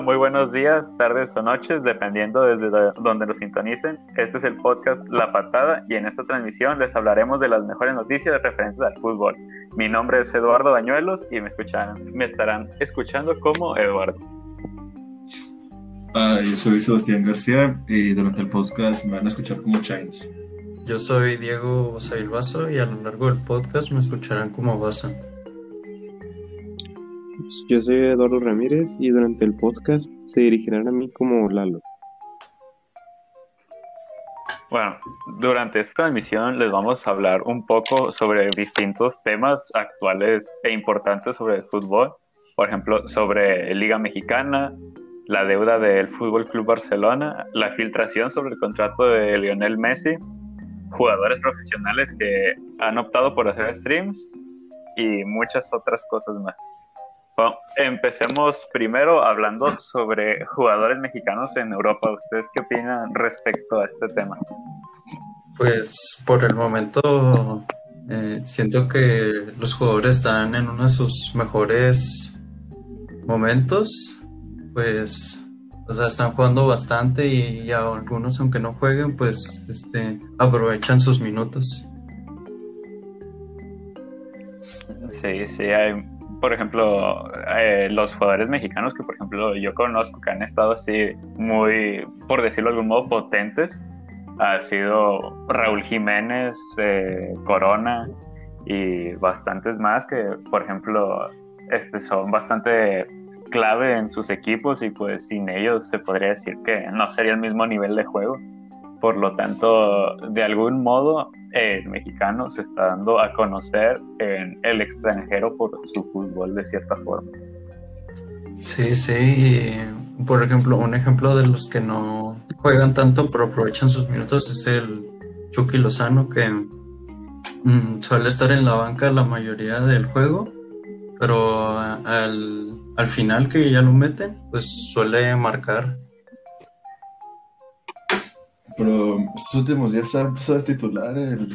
Muy buenos días, tardes o noches, dependiendo desde donde nos sintonicen. Este es el podcast La Patada y en esta transmisión les hablaremos de las mejores noticias referentes al fútbol. Mi nombre es Eduardo Bañuelos y me, escucharán, me estarán escuchando como Eduardo. Ah, yo soy Sebastián García y durante el podcast me van a escuchar como Chains. Yo soy Diego Vaso y a lo largo del podcast me escucharán como Baza. Yo soy Eduardo Ramírez y durante el podcast se dirigirán a mí como Lalo. Bueno, durante esta emisión les vamos a hablar un poco sobre distintos temas actuales e importantes sobre el fútbol. Por ejemplo, sobre Liga Mexicana, la deuda del Fútbol Club Barcelona, la filtración sobre el contrato de Lionel Messi, jugadores profesionales que han optado por hacer streams y muchas otras cosas más. Bueno, empecemos primero hablando sobre jugadores mexicanos en Europa. ¿Ustedes qué opinan respecto a este tema? Pues por el momento eh, siento que los jugadores están en uno de sus mejores momentos. Pues, o sea, están jugando bastante y, algunos, aunque no jueguen, pues este, aprovechan sus minutos. Sí, sí, hay por ejemplo, eh, los jugadores mexicanos que, por ejemplo, yo conozco que han estado así muy, por decirlo de algún modo, potentes, ha sido Raúl Jiménez, eh, Corona y bastantes más que, por ejemplo, este, son bastante clave en sus equipos y pues sin ellos se podría decir que no sería el mismo nivel de juego. Por lo tanto, de algún modo, el mexicano se está dando a conocer en el extranjero por su fútbol de cierta forma. Sí, sí. por ejemplo, un ejemplo de los que no juegan tanto pero aprovechan sus minutos es el Chucky Lozano que mm, suele estar en la banca la mayoría del juego, pero al, al final que ya lo meten, pues suele marcar pero estos últimos días ha empezado a titular el,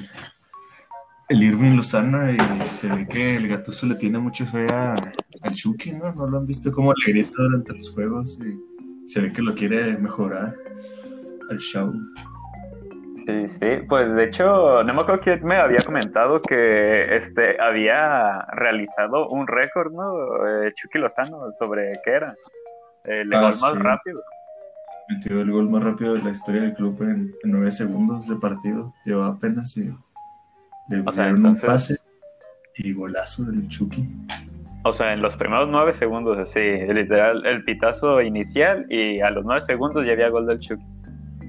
el Irving Lozano y se ve que el Gatuso le tiene mucha fe al Chucky, ¿no? No lo han visto como le grita durante los juegos y se ve que lo quiere mejorar al show. Sí, sí, pues de hecho, no me acuerdo quién me había comentado que este había realizado un récord, ¿no? Eh, Chucky Lozano, sobre qué era. El ah, gol más rápido metió el gol más rápido de la historia del club en, nueve segundos de partido. Llevaba apenas y le o sea, un pase y golazo del Chucky. O sea, en los primeros nueve segundos, así, literal, el pitazo inicial y a los nueve segundos ya había gol del Chucky.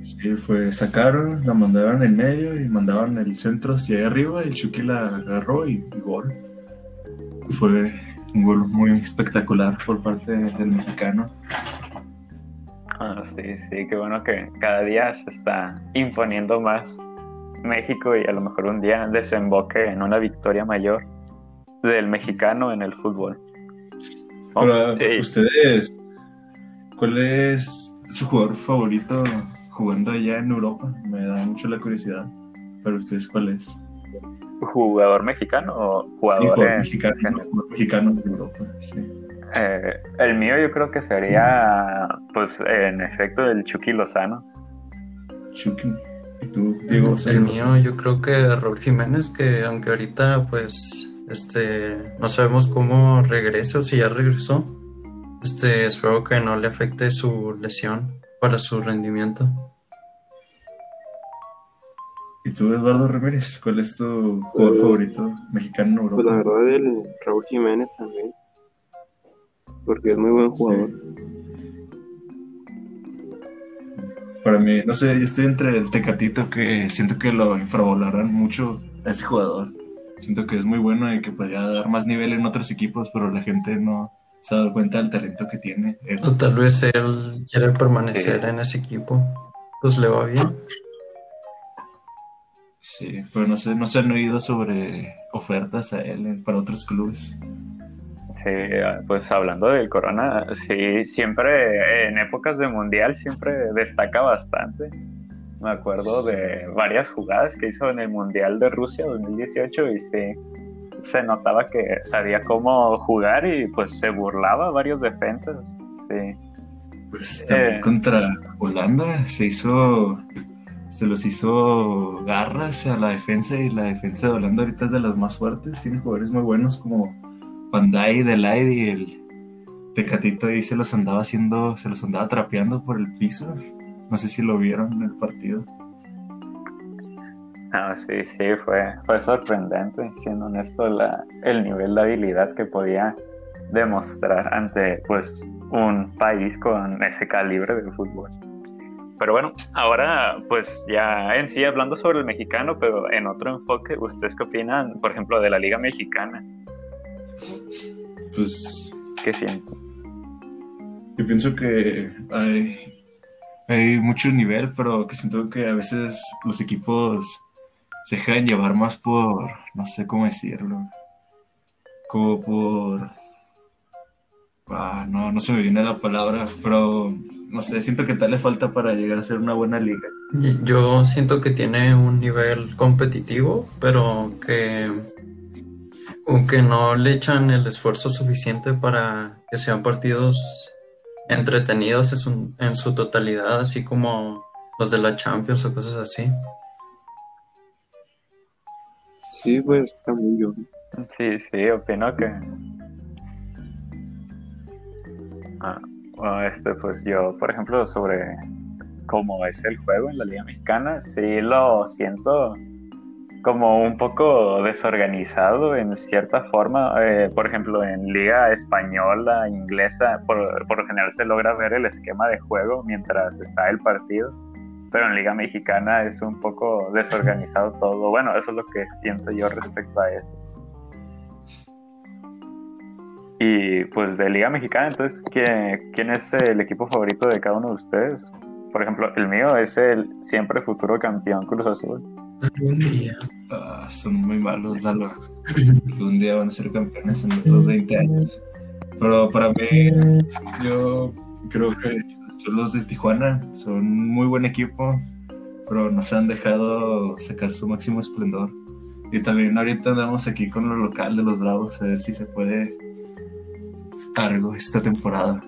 Sí, fue, sacaron, la mandaron en medio y mandaban el centro hacia arriba y el Chucky la agarró y, y gol. Fue un gol muy espectacular por parte del mexicano. Sí, sí, qué bueno que cada día se está imponiendo más México y a lo mejor un día desemboque en una victoria mayor del mexicano en el fútbol. Pero, ustedes, ¿cuál es su jugador favorito jugando allá en Europa? Me da mucho la curiosidad. Pero ustedes, ¿cuál es? ¿Jugador mexicano o jugador, mexicano, mexicano de Europa? Sí. Eh, el mío yo creo que sería, pues, en efecto, el Chucky Lozano. Chucky. ¿Y tú, Diego? El mío yo creo que Raúl Jiménez, que aunque ahorita, pues, este, no sabemos cómo regresa o si ya regresó. Este, espero que no le afecte su lesión para su rendimiento. ¿Y tú, Eduardo Ramírez, cuál es tu jugador favorito mexicano Europa? Pues la verdad, el Raúl Jiménez también porque es muy buen jugador. Para mí, no sé, yo estoy entre el Tecatito que siento que lo infravaloran mucho a ese jugador. Siento que es muy bueno y que podría dar más nivel en otros equipos, pero la gente no se ha dado cuenta del talento que tiene. O tal vez él quiere permanecer en ese equipo. Pues le va bien. Sí, pero no sé, no se han oído sobre ofertas a él para otros clubes. Pues hablando del Corona, sí, siempre en épocas de mundial siempre destaca bastante. Me acuerdo de varias jugadas que hizo en el mundial de Rusia 2018 y sí, se notaba que sabía cómo jugar y pues se burlaba a varios defensas. Sí. Pues también Eh. contra Holanda se hizo, se los hizo garras a la defensa y la defensa de Holanda ahorita es de las más fuertes. Tiene jugadores muy buenos como Bandai, Delight y el Tecatito ahí se los andaba haciendo, se los andaba trapeando por el piso. No sé si lo vieron en el partido. Ah, sí, sí, fue, fue sorprendente, siendo honesto, la, el nivel de habilidad que podía demostrar ante pues un país con ese calibre de fútbol. Pero bueno, ahora pues ya en sí hablando sobre el mexicano, pero en otro enfoque, ¿ustedes qué opinan, por ejemplo, de la Liga Mexicana? Pues ¿Qué sienten? Yo pienso que hay, hay mucho nivel, pero que siento que a veces los equipos se dejan llevar más por, no sé cómo decirlo, como por... Ah, no, no se me viene la palabra, pero no sé, siento que tal le falta para llegar a ser una buena liga. Yo siento que tiene un nivel competitivo, pero que, como que no le echan el esfuerzo suficiente para que sean partidos entretenidos en su, en su totalidad, así como los de la Champions o cosas así. Sí, pues está muy bien. Sí, sí, opino que... Ah, bueno, este, pues yo, por ejemplo, sobre cómo es el juego en la Liga Mexicana, sí lo siento como un poco desorganizado en cierta forma. Eh, por ejemplo, en Liga Española, Inglesa, por, por lo general se logra ver el esquema de juego mientras está el partido. Pero en Liga Mexicana es un poco desorganizado todo. Bueno, eso es lo que siento yo respecto a eso. Y pues de Liga Mexicana, entonces, ¿quién, ¿quién es el equipo favorito de cada uno de ustedes? Por ejemplo, el mío es el siempre futuro campeón Cruz Azul. Algún día. Ah, son muy malos, Lalo. Un día van a ser campeones en otros 20 años. Pero para mí, yo creo que los de Tijuana son un muy buen equipo, pero nos han dejado sacar su máximo esplendor. Y también ahorita andamos aquí con lo local de los Bravos, a ver si se puede algo esta temporada.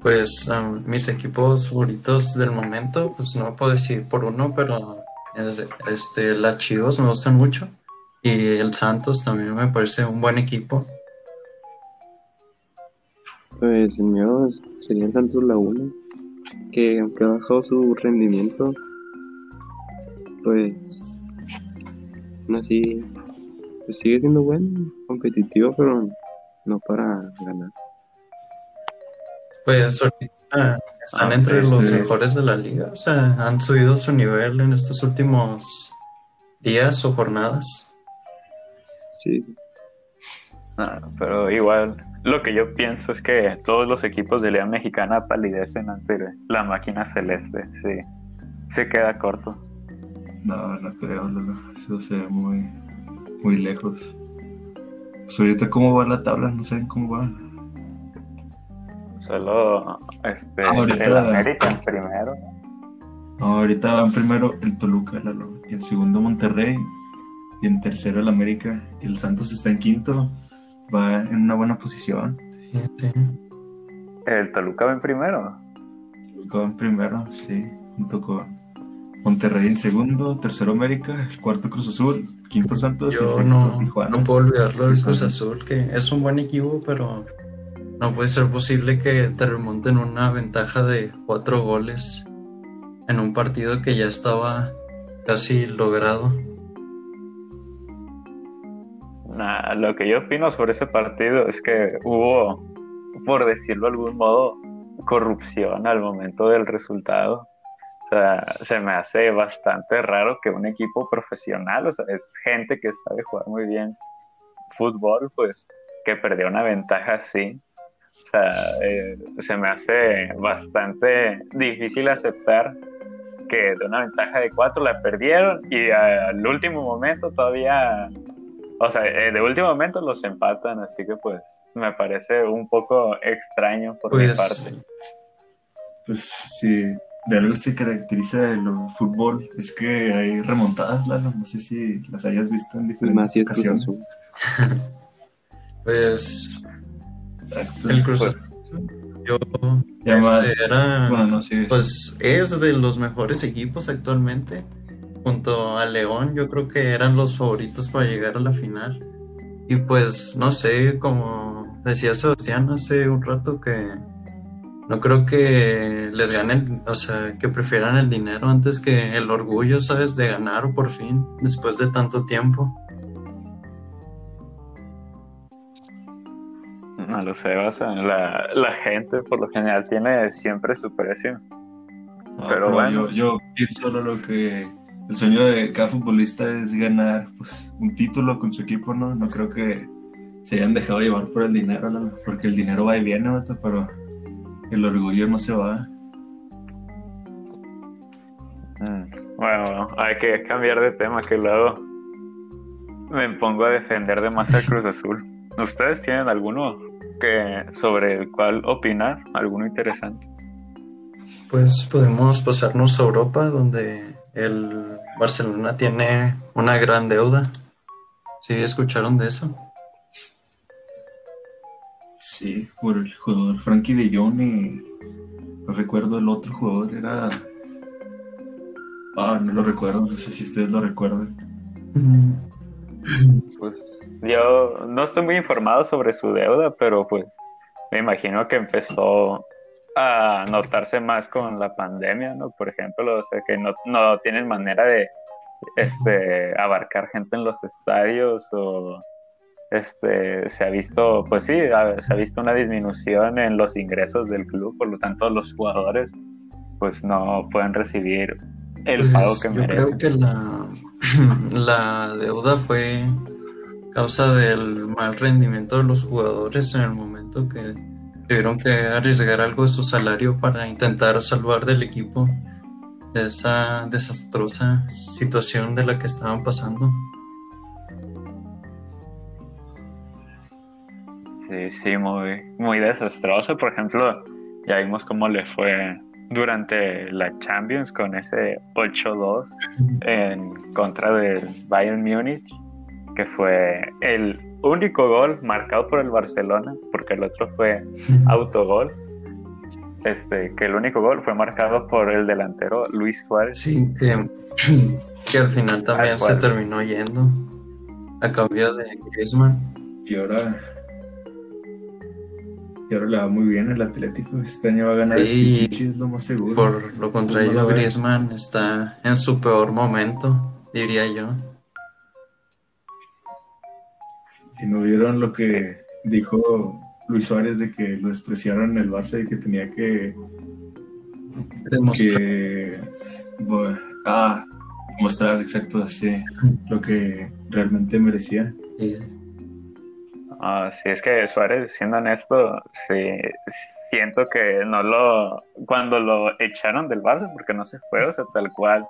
Pues um, mis equipos favoritos del momento, pues no puedo decir por uno, pero es- este, las Chivas me gustan mucho y el Santos también me parece un buen equipo. Pues el mío sería el Santos Laguna, que aunque ha bajado su rendimiento, pues aún así pues sigue siendo bueno, competitivo, pero no para ganar. Pues ahorita están Ah, entre los mejores de la liga, o sea, han subido su nivel en estos últimos días o jornadas. Sí, sí. Ah, pero igual, lo que yo pienso es que todos los equipos de Liga Mexicana palidecen ante la máquina celeste. Sí, se queda corto. No, no creo, Lalo. Eso se ve muy, muy lejos. Pues ahorita cómo va la tabla, no saben cómo va. Solo este, Ah, ahorita- el América en primero. No, ahorita van primero el Toluca, Lalo, y en segundo Monterrey, y en tercero el América, y el Santos está en quinto, va en una buena posición. Sí, sí. El Toluca va en primero. Toluca va en primero, sí, junto con Monterrey en segundo, tercero América, el cuarto Cruz Azul, quinto Santos y el Yo sexto no, Tijuana. no puedo olvidarlo del. Cruz Azul, que es un buen equipo, pero no puede ser posible que te remonten una ventaja de cuatro goles en un partido que ya estaba casi logrado. Nah, lo que yo opino sobre ese partido es que hubo, por decirlo de algún modo, corrupción al momento del resultado. O sea, se me hace bastante raro que un equipo profesional, o sea, es gente que sabe jugar muy bien fútbol, pues que perdió una ventaja así. O sea, eh, se me hace bastante difícil aceptar que de una ventaja de cuatro la perdieron y al último momento todavía o sea, eh, de último momento los empatan, así que pues me parece un poco extraño por mi Pues parte. Pues sí, de algo se caracteriza el fútbol, es que hay remontadas, Lalo, no sé si las hayas visto en diferentes ocasiones. Pues. El Cruz Pues, Yo, este, era, bueno, no, sí, pues es de los mejores equipos actualmente. Junto a León, yo creo que eran los favoritos para llegar a la final. Y pues, no sé, como decía Sebastián hace un rato, que no creo que les ganen, o sea, que prefieran el dinero antes que el orgullo, ¿sabes? De ganar por fin, después de tanto tiempo. No lo sé, o sea, la, la gente por lo general tiene siempre su precio. No, pero bueno. Yo, yo pienso lo que el sueño de cada futbolista es ganar pues, un título con su equipo, ¿no? No creo que se hayan dejado llevar por el dinero, ¿no? porque el dinero va y viene, ¿no? pero el orgullo no se va. Mm, Bueno, hay que cambiar de tema que luego me pongo a defender de más al Cruz Azul. ¿Ustedes tienen alguno que sobre el cual opinar? ¿Alguno interesante? Pues podemos pasarnos a Europa, donde el Barcelona tiene una gran deuda. ¿Sí escucharon de eso? Sí, por el jugador Frankie de Jong y no recuerdo el otro jugador, era... Ah, no lo recuerdo, no sé si ustedes lo recuerdan. Pues yo no estoy muy informado sobre su deuda, pero pues me imagino que empezó a notarse más con la pandemia, ¿no? Por ejemplo, o sea, que no, no tienen manera de este, abarcar gente en los estadios o este, se ha visto, pues sí, se ha visto una disminución en los ingresos del club, por lo tanto los jugadores pues no pueden recibir el pago Pues, que yo merecen. creo que la, la deuda fue causa del mal rendimiento de los jugadores en el momento que tuvieron que arriesgar algo de su salario para intentar salvar del equipo de esa desastrosa situación de la que estaban pasando. Sí, sí, muy, muy desastroso. Por ejemplo, ya vimos cómo le fue durante la Champions con ese 8-2 en contra del Bayern Múnich, que fue el único gol marcado por el Barcelona, porque el otro fue autogol. Este, que el único gol fue marcado por el delantero Luis Suárez. Sí, que, que al final también se Acuerdo. terminó yendo a cambio de Griezmann. Y ahora... Y ahora le va muy bien el Atlético. Este año va a ganar Sí. el Pichichi, es lo más seguro. Por lo contrario, No. Griezmann está en su peor momento, diría yo. Y no vieron lo que dijo Luis Suárez de que lo despreciaron en el Barça y que tenía que, Demostrar- que bueno, ah, mostrar exacto así lo que realmente merecía. y- Ah, sí, es que Suárez, siendo honesto, sí, siento que no lo. Cuando lo echaron del Barça, porque no se fue, o sea, tal cual.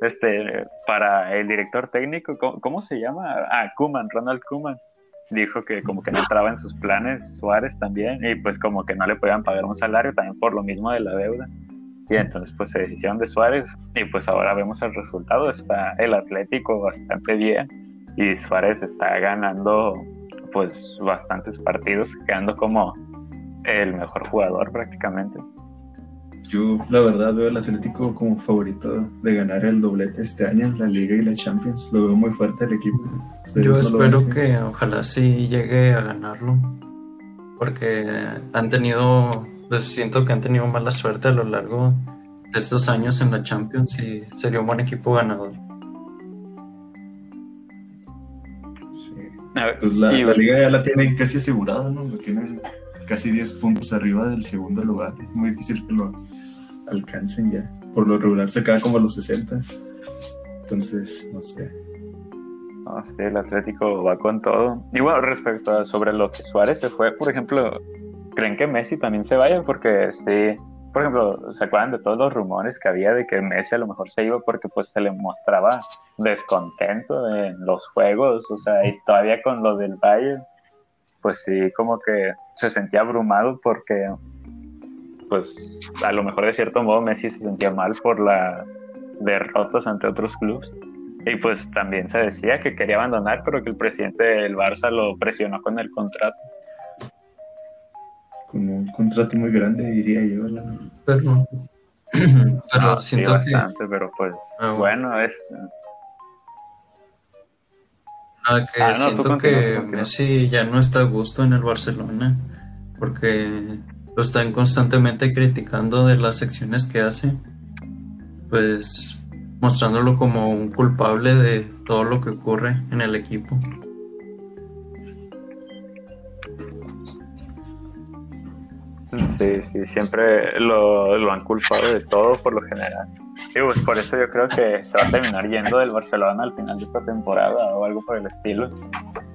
Este, para el director técnico, ¿cómo, cómo se llama? Ah, Kuman, Ronald Kuman. Dijo que como que no entraba en sus planes Suárez también, y pues como que no le podían pagar un salario también por lo mismo de la deuda. Y entonces pues se deshicieron de Suárez, y pues ahora vemos el resultado, está el Atlético bastante bien, y Suárez está ganando pues bastantes partidos, quedando como el mejor jugador prácticamente. Yo, la verdad, veo al Atlético como favorito de ganar el doblete este año, la Liga y la Champions. Lo veo muy fuerte el equipo. ¿Ustedes Yo no espero que ojalá sí llegue a ganarlo, porque han tenido, pues, siento que han tenido mala suerte a lo largo de estos años en la Champions y sería un buen equipo ganador. Pues la, y- la Liga ya la tienen casi asegurada, ¿no? Lo tienen casi 10 puntos arriba del segundo lugar. Es muy difícil que lo alcancen ya. Por lo regular se queda como a los 60. Entonces, no sé. no, sí, el Atlético va con todo. Y bueno, respecto a sobre lo que Suárez se fue, por ejemplo, ¿creen que Messi también se vaya? Porque sí, por ejemplo, ¿se acuerdan de todos los rumores que había de que Messi a lo mejor se iba porque pues se le mostraba descontento en los juegos? O sea, y todavía con lo del Bayern, pues sí, como que se sentía abrumado porque pues a lo mejor de cierto modo Messi se sentía mal por las derrotas ante otros clubes. Y pues también se decía que quería abandonar, pero que el presidente del Barça lo presionó con el contrato. Con un contrato muy grande, diría yo. la. Pero, pero No, sí, siento que, bastante, pero pues Ah, bueno, es ah, que Ah, no, tú siento continúa, que continúa. Messi ya no está a gusto en el Barcelona porque lo están constantemente criticando de las acciones que hace, pues mostrándolo como un culpable de todo lo que ocurre en el equipo. Sí, sí, siempre lo, lo han culpado de todo por lo general. Y pues por eso yo creo que se va a terminar yendo del Barcelona al final de esta temporada o algo por el estilo.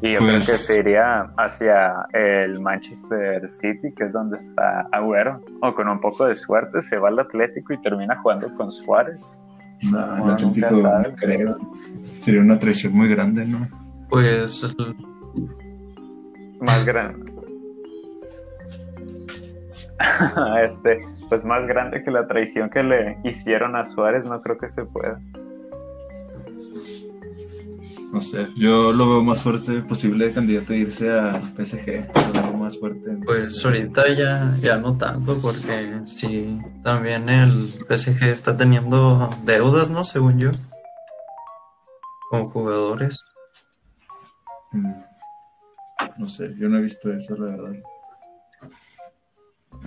Y yo creo Pues- que se iría hacia el Manchester City, que es donde está Agüero. O con un poco de suerte se va al Atlético y termina jugando con Suárez. No, Bueno, el Atlético sabe. no creo. Sería una traición muy grande, ¿no? Pues Más grande. este, pues más grande que la traición que le hicieron a Suárez, no creo que se pueda. No sé, yo lo veo más fuerte posible candidato a irse a PSG. Lo veo más fuerte. Pues ahorita ya, ya no tanto, porque sí, también el PSG está teniendo deudas, ¿no? Según yo, con jugadores. Mm. No sé, yo no he visto eso, la verdad.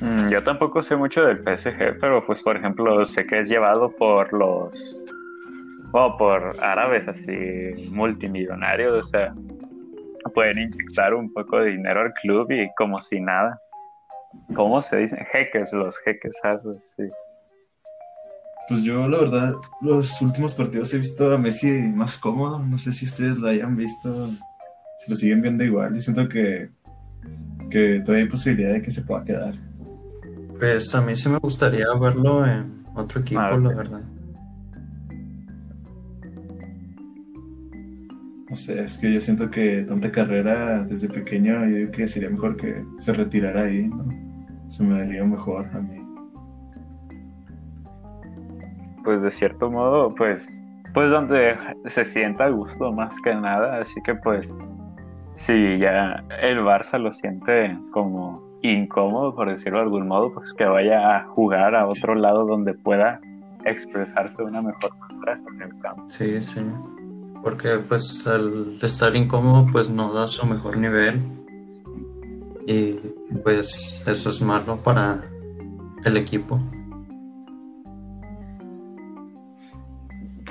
Mm, Yo tampoco sé mucho del PSG, pero pues por ejemplo sé que es llevado por los o por árabes así multimillonarios, o sea, pueden inyectar un poco de dinero al club y como si nada. ¿Cómo se dicen? Jeques, los jeques árabes, sí. Pues yo, la verdad, los últimos partidos he visto a Messi más cómodo. No sé si ustedes lo hayan visto, si lo siguen viendo igual. Yo siento que, que todavía hay posibilidad de que se pueda quedar. Pues a mí sí me gustaría verlo en otro equipo, Ah, la verdad. No sé, es que yo siento que tanta carrera desde pequeño, yo digo que sería mejor que se retirara ahí, ¿no? Se me daría mejor a mí. pues de cierto modo, pues, pues donde se sienta a gusto más que nada, así que pues, si ya el Barça lo siente como incómodo, por decirlo de algún modo, pues que vaya a jugar a otro lado donde pueda expresarse de una mejor manera en el campo. Sí, sí. Porque pues al estar incómodo pues no da su mejor nivel. Y pues eso es malo para el equipo.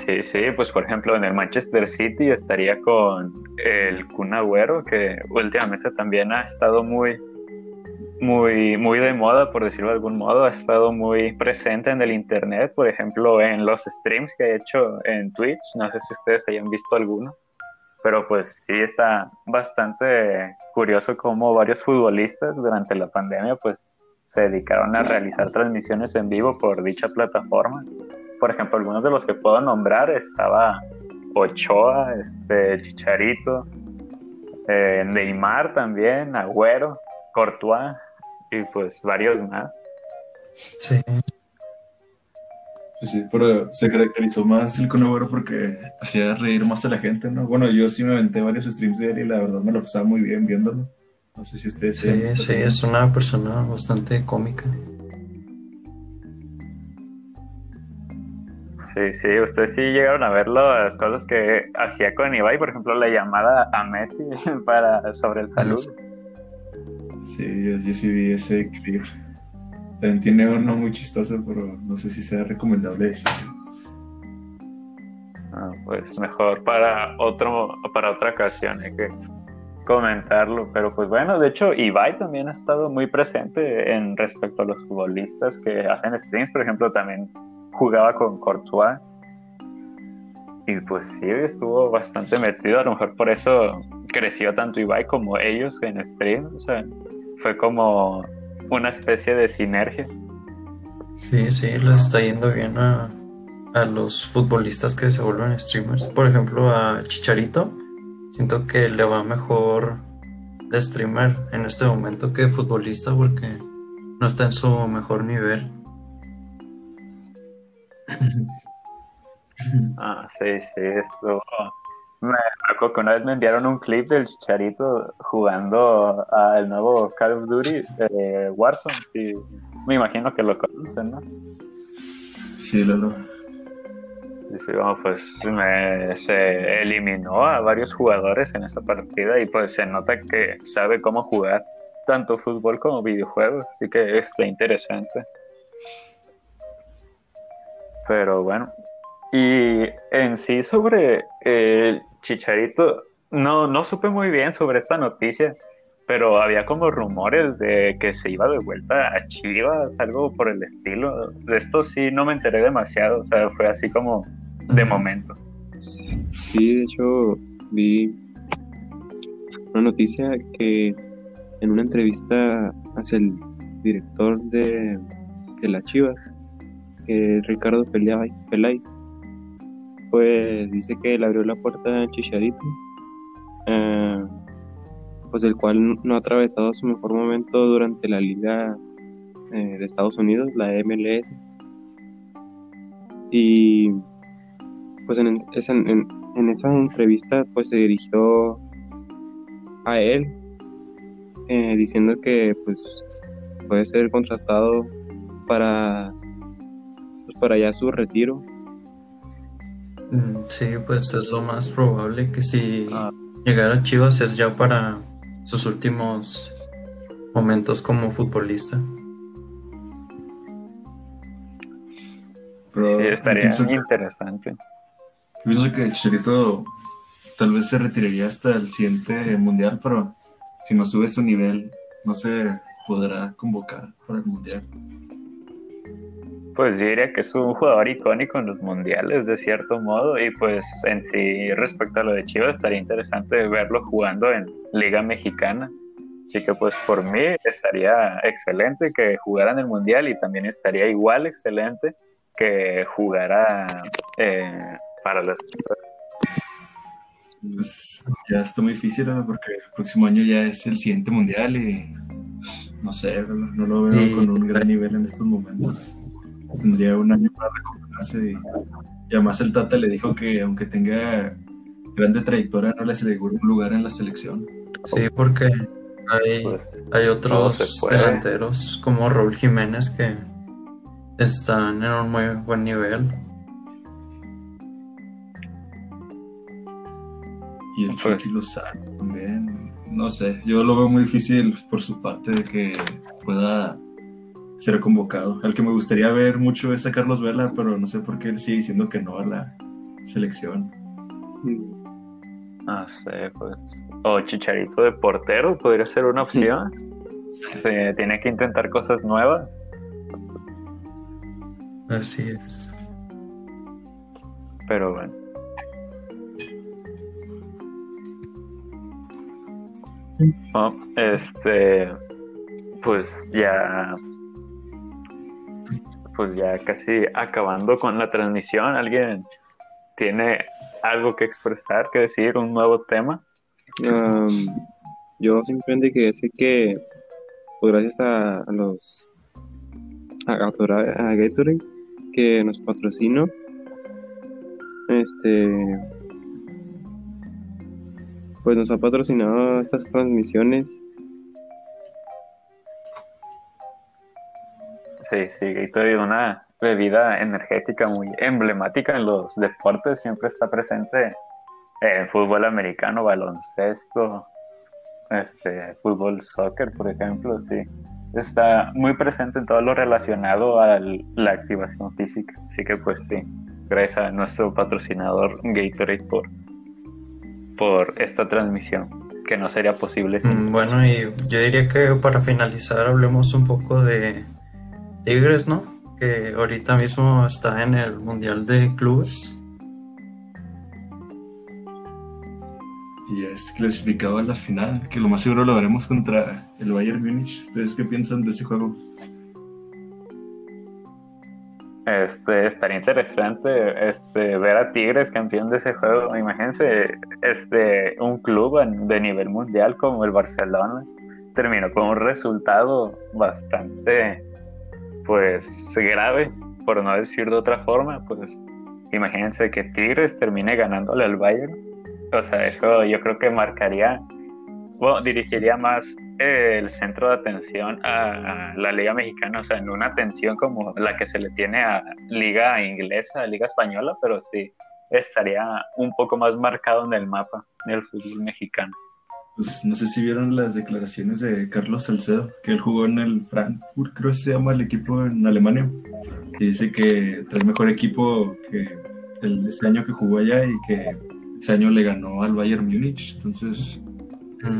Sí, sí, pues por ejemplo en el Manchester City estaría con el Kun Agüero, que últimamente también ha estado muy, muy, muy de moda, por decirlo de algún modo, ha estado muy presente en el internet, por ejemplo en los streams que ha hecho en Twitch, no sé si ustedes hayan visto alguno, pero pues sí está bastante curioso cómo varios futbolistas durante la pandemia pues se dedicaron a realizar transmisiones en vivo por dicha plataforma. Por ejemplo, algunos de los que puedo nombrar estaba Ochoa, este, Chicharito, eh, Neymar también, Agüero, Courtois y pues varios más. Sí. Pues sí, pero se caracterizó más el Conagüero porque hacía reír más a la gente, ¿no? Bueno, yo sí me aventé varios streams de él y la verdad me lo pasaba muy bien viéndolo. No sé si ustedes Sí, sí, también. es una persona bastante cómica. Sí, sí, ustedes sí llegaron a ver las cosas que hacía con Ibai, por ejemplo, la llamada a Messi para sobre el salud. Sí, yo, sí vi ese clip. También tiene uno muy chistoso, pero no sé si sea recomendable decir. Ah, pues mejor para otro para otra ocasión hay que comentarlo. Pero pues bueno de hecho Ibai también ha estado muy presente en respecto a los futbolistas que hacen streams. Por ejemplo también jugaba con Courtois. Y pues sí estuvo bastante metido. A lo mejor por eso creció tanto Ibai como ellos en streams. O sea fue como una especie de sinergia Sí, sí, les está yendo bien a, a los futbolistas que se vuelven streamers. Por ejemplo, a Chicharito, siento que le va mejor de streamer en este momento que futbolista porque no está en su mejor nivel. Ah, sí, sí, estuvo, Me acuerdo que una vez me enviaron un clip del Chicharito jugando al nuevo Call of Duty eh, Warzone y me imagino que lo conocen, ¿no? Sí, Lalo. Dice, bueno, pues me- se eliminó a varios jugadores en esa partida y pues se nota que sabe cómo jugar tanto fútbol como videojuegos, así que está interesante. Pero bueno, y en sí sobre el Chicharito, no, no supe muy bien sobre esta noticia, pero había como rumores de que se iba de vuelta a Chivas, algo por el estilo. De esto sí no me enteré demasiado, o sea, fue así como de momento. Sí, de hecho, vi una noticia que en una entrevista hacia el director de, de las Chivas, que es Ricardo Peláez, pues dice que le abrió la puerta a Chicharito, eh, pues el cual no ha atravesado su mejor momento durante la liga eh, de Estados Unidos, la MLS. Y pues en, esa- en- en esa entrevista pues se dirigió a él eh, diciendo que pues puede ser contratado para pues, para ya su retiro Sí, pues es lo más probable que si Ah. llegara a Chivas es ya para sus últimos momentos como futbolista. Pero Sí, estaría interesante. yo pienso que Chicharito tal vez se retiraría hasta el siguiente mundial, pero si no sube su nivel, no se podrá convocar para el mundial. Pues yo diría que es un jugador icónico en los mundiales, de cierto modo, y pues en sí, respecto a lo de Chivas, estaría interesante verlo jugando en Liga Mexicana. Así que pues por mí estaría excelente que jugara en el mundial y también estaría igual excelente que jugara eh, para las. Pues ya está muy difícil ¿no? porque el próximo año ya es el siguiente mundial y no sé, no, no lo veo con un gran nivel en estos momentos. Tendría un año para recuperarse y, y además el Tata le dijo que aunque tenga grande trayectoria no le asegura un lugar en la selección. Sí, porque hay, Pues, hay otros delanteros como Raúl Jiménez que están en un muy buen nivel. Y el Pues- Chucky Lozano también. No sé, yo lo veo muy difícil por su parte de que pueda ser convocado. Al que me gustaría ver mucho es a Carlos Vela, pero no sé por qué él sigue diciendo que no a la selección. no sé, pues. O Chicharito de portero podría ser una opción. Se tiene que intentar cosas nuevas. Así es. Pero bueno. Bueno, este, pues ya, pues ya casi acabando con la transmisión. ¿Alguien tiene algo que expresar, que decir, un nuevo tema? Um, yo simplemente quería decir que pues, gracias a, los a, a que nos patrocinó este pues nos ha patrocinado estas transmisiones Sí, sí, Gatorade, una bebida energética muy emblemática en los deportes, siempre está presente en fútbol americano, baloncesto, este, fútbol, soccer, por ejemplo, sí. Está muy presente en todo lo relacionado a la activación física. Así que pues sí, gracias a nuestro patrocinador Gatorade por, por esta transmisión, que no sería posible sin... Mm, Bueno, y yo diría que para finalizar hablemos un poco de Tigres, ¿no? Que ahorita mismo está en el Mundial de Clubes. Y es clasificado a la final, que lo más seguro lo haremos contra el Bayern Múnich. ¿Ustedes qué piensan de ese juego? Este, estaría interesante este, ver a Tigres campeón de ese juego. Imagínense este, un club de nivel mundial como el Barcelona terminó con un resultado bastante pues grave, por no decir de otra forma. Pues imagínense que Tigres termine ganándole al Bayern. O sea, eso yo creo que marcaría, bueno, dirigiría más el centro de atención a, la Liga Mexicana, o sea, en una atención como la que se le tiene a Liga Inglesa, Liga Española, pero sí estaría un poco más marcado en el mapa del fútbol mexicano. Pues no sé si vieron las declaraciones de Carlos Salcedo, que él jugó en el Frankfurt, creo que se llama el equipo en Alemania, y dice que es el mejor equipo que el, ese año que jugó allá y que ese año le ganó al Bayern Múnich, entonces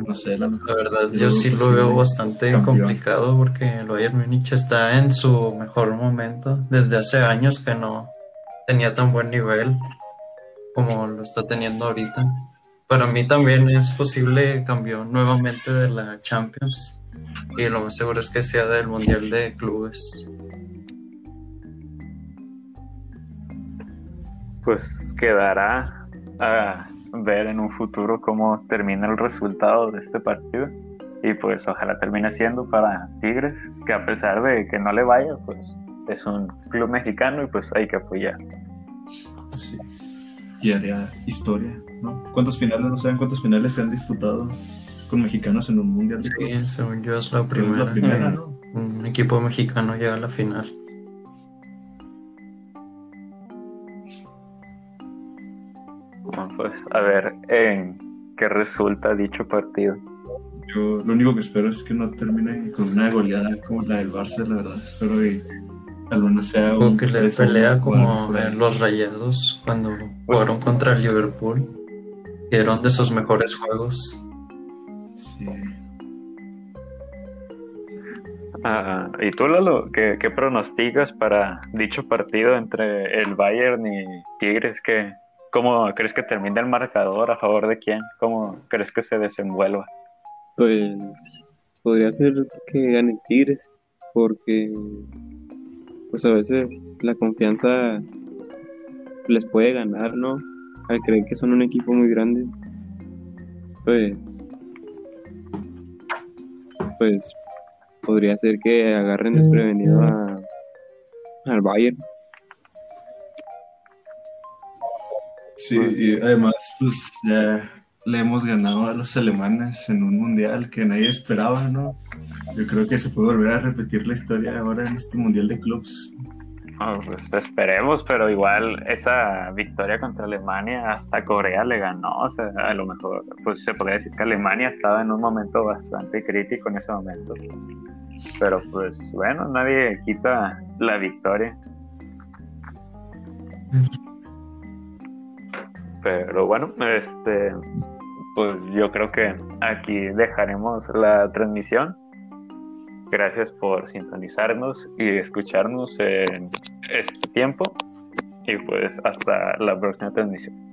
no sé, la, verdad, yo sí lo veo bastante complicado porque el Bayern Múnich está en su mejor momento. Desde hace años que no tenía tan buen nivel como lo está teniendo ahorita para mí también es posible cambio nuevamente de la Champions y lo más seguro es que sea del Mundial de Clubes. Pues quedará a ver en un futuro cómo termina el resultado de este partido y pues ojalá termine siendo para Tigres, que a pesar de que no le vaya, pues es un club mexicano y pues hay que apoyar. Sí. Y haría historia ¿Cuántos finales, no saben cuántos finales se han disputado con mexicanos en un mundial? sí, según yo es la primera. Un equipo mexicano llega a la final. pues a ver en qué resulta dicho partido. Yo lo único que espero es que no termine con una goleada como la del Barça, la verdad. Espero que al menos sea un. que le pelea como los rayados cuando jugaron contra el Liverpool eran de sus mejores juegos. Sí. Ah, ¿Y tú, Lalo, qué, qué, pronosticas para dicho partido entre el Bayern y Tigres? ¿Qué, ¿Cómo crees que termine el marcador? ¿A favor de quién? ¿Cómo crees que se desenvuelva? Pues podría ser que gane Tigres, porque pues a veces la confianza les puede ganar, ¿no? Al creer que son un equipo muy grande, pues, pues podría ser que agarren desprevenido a, al Bayern. Sí, y además, pues ya le hemos ganado a los alemanes en un mundial que nadie esperaba, ¿no? Yo creo que se puede volver a repetir la historia ahora en este mundial de clubs. Pues esperemos, pero igual esa victoria contra Alemania hasta Corea le ganó. O sea, a lo mejor pues se podría decir que Alemania estaba en un momento bastante crítico en ese momento. Pero pues bueno, nadie quita la victoria. Pero bueno, este pues yo creo que aquí dejaremos la transmisión. Gracias por sintonizarnos y escucharnos en este tiempo. Y pues hasta la próxima transmisión.